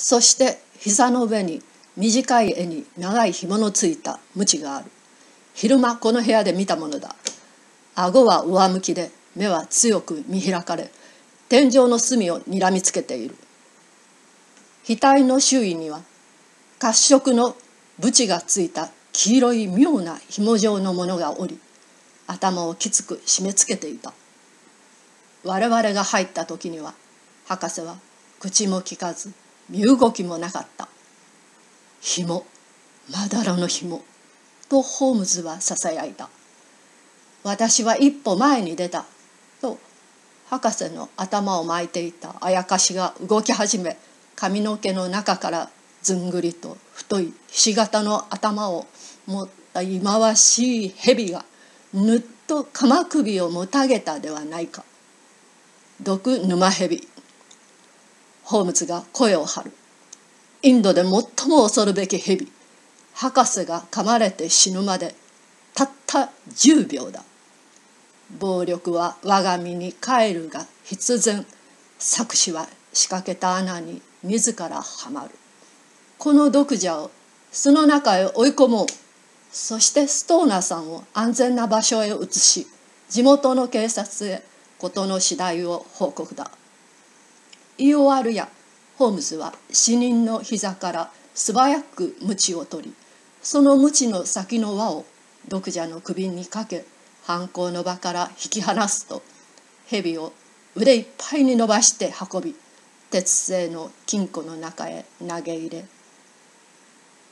そして膝の上に短い絵に長い紐のついた鞭がある。昼間この部屋で見たものだ。顎は上向きで目は強く見開かれ天井の隅をにらみつけている。額の周囲には褐色の縁がついた黄色い妙な紐状のものがおり頭をきつく締め付けていた。我々が入った時には博士は口も利かず身動きもなかった紐まだらの紐とホームズはささやいた私は一歩前に出たと博士の頭を巻いていた。あやかしが動き始め髪の毛の中からずんぐりと太いひし形の頭を持った忌まわしい蛇がぬっと鎌首をもたげたではないか。毒沼蛇。ホームズが声を張る。インドで最も恐るべき蛇。博士が噛まれて死ぬまでたった10秒だ。暴力は我が身に帰るが必然。作詞は仕掛けた穴に自らはまる。この毒蛇を巣の中へ追い込もう。そしてストーナーさんを安全な場所へ移し地元の警察へ事の次第を報告だ。言い終わるやホームズは死人の膝から素早く鞭を取りその鞭の先の輪を毒蛇の首にかけ犯行の場から引き離すと蛇を腕いっぱいに伸ばして運び鉄製の金庫の中へ投げ入れ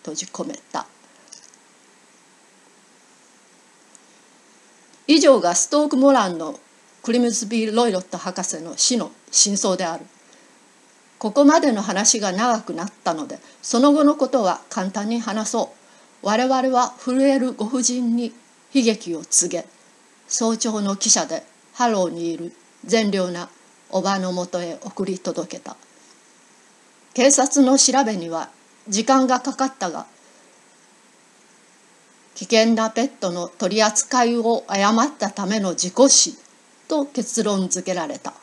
閉じ込めた。以上がストーク・モランのクリムズビー・ロイロット博士の死の真相である。ここまでの話が長くなったのでその後のことは簡単に話そう。我々は震えるご婦人に悲劇を告げ早朝の汽車でハローにいる善良なおばのもとへ送り届けた。警察の調べには時間がかかったが危険なペットの取り扱いを誤ったための事故死と結論付けられた。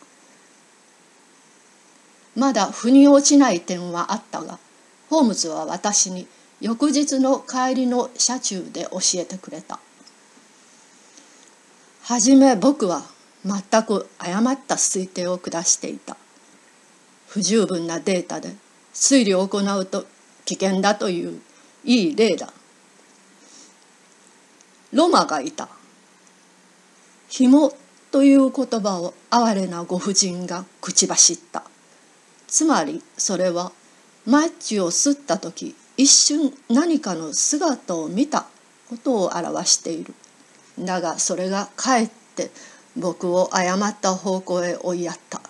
まだ腑に落ちない点はあったがホームズは私に翌日の帰りの車中で教えてくれた。はじめ僕は全く誤った推定を下していた。不十分なデータで推理を行うと危険だといういい例だ。ロマがいた。紐という言葉を哀れなご婦人が口走った。つまりそれはマッチを吸った時一瞬何かの姿を見たことを表している。だがそれがかえって僕を誤った方向へ追いやった。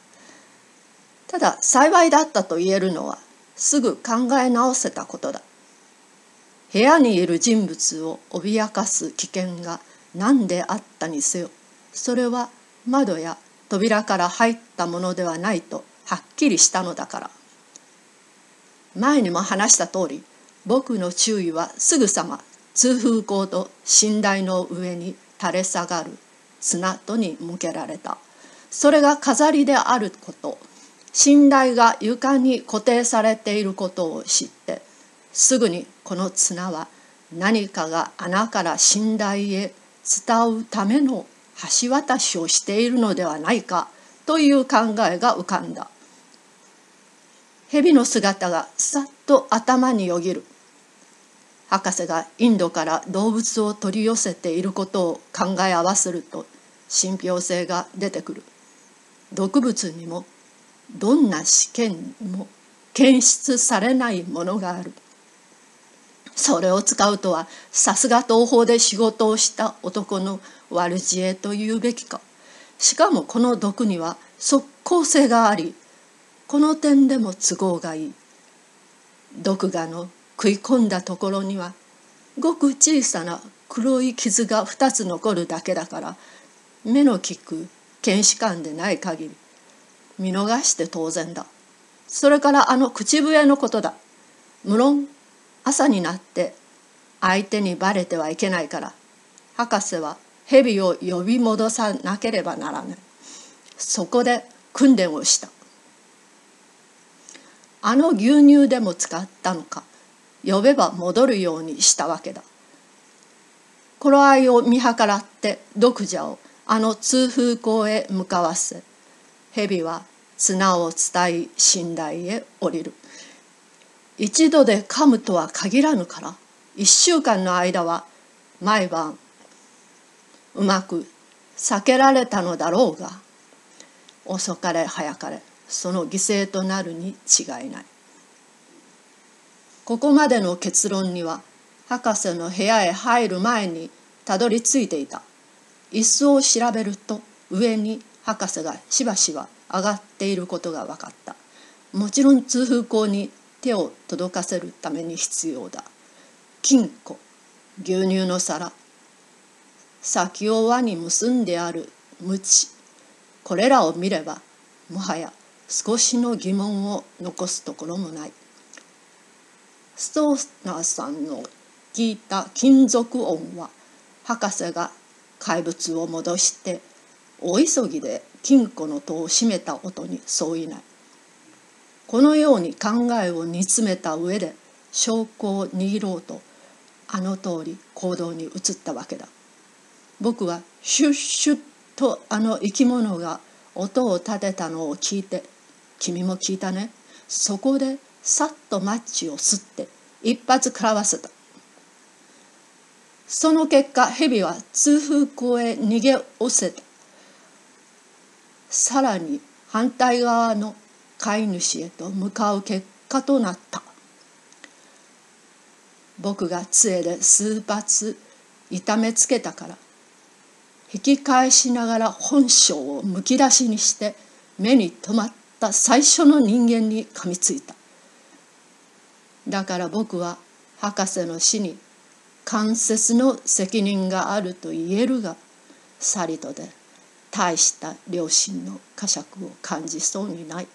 ただ幸いだったと言えるのはすぐ考え直せたことだ。部屋にいる人物を脅かす危険が何であったにせよそれは窓や扉から入ったものではないとはっきりしたのだから。前にも話した通り僕の注意はすぐさま通風口と寝台の上に垂れ下がる砂戸に向けられた。それが飾りであること寝台が床に固定されていることを知ってすぐにこの綱は何かが穴から寝台へ伝うための橋渡しをしているのではないかという考えが浮かんだ。蛇の姿がさっと頭によぎる。博士がインドから動物を取り寄せていることを考え合わせると信憑性が出てくる。毒物にもどんな試験も検出されないものがある。それを使うとはさすが東方で仕事をした男の悪知恵というべきか。しかもこの毒には即効性がありこの点でも都合がいい。毒牙の食い込んだところにはごく小さな黒い傷が2つ残るだけだから目の利く検視官でない限り見逃して当然だ。それからあの口笛のことだ。無論朝になって相手にバレてはいけないから博士は蛇を呼び戻さなければならない。そこで訓練をした。あの牛乳でも使ったのか呼べば戻るようにしたわけだ。頃合いを見計らって読者をあの通風口へ向かわせ蛇は綱を伝い寝台へ降りる。一度で噛むとは限らぬから一週間の間は毎晩うまく避けられたのだろうが遅かれ早かれ。その犠牲となるに違いない。ここまでの結論には博士の部屋へ入る前にたどり着いていた。椅子を調べると上に博士がしばしば上がっていることが分かった。もちろん通風口に手を届かせるために必要だ。金庫牛乳の皿。先を輪に結んである鞭。これらを見ればもはや少しの疑問を残すところもない。ストーナーさんの聞いた金属音は博士が怪物を戻して大急ぎで金庫の戸を閉めた音に相違ない。このように考えを煮詰めた上で証拠を握ろうとあの通り行動に移ったわけだ。僕はシュッシュッとあの生き物が音を立てたのを聞いて君も聞いたね。そこでさっとマッチを吸って一発食らわせた。その結果蛇は通風口へ逃げおせた。さらに反対側の飼い主へと向かう結果となった。僕が杖で数発痛めつけたから引き返しながら本性をむき出しにして目に留まった。った最初の人間に噛みついただから僕は博士の死に間接の責任があると言えるがさりとで大した良心の呵責を感じそうにない。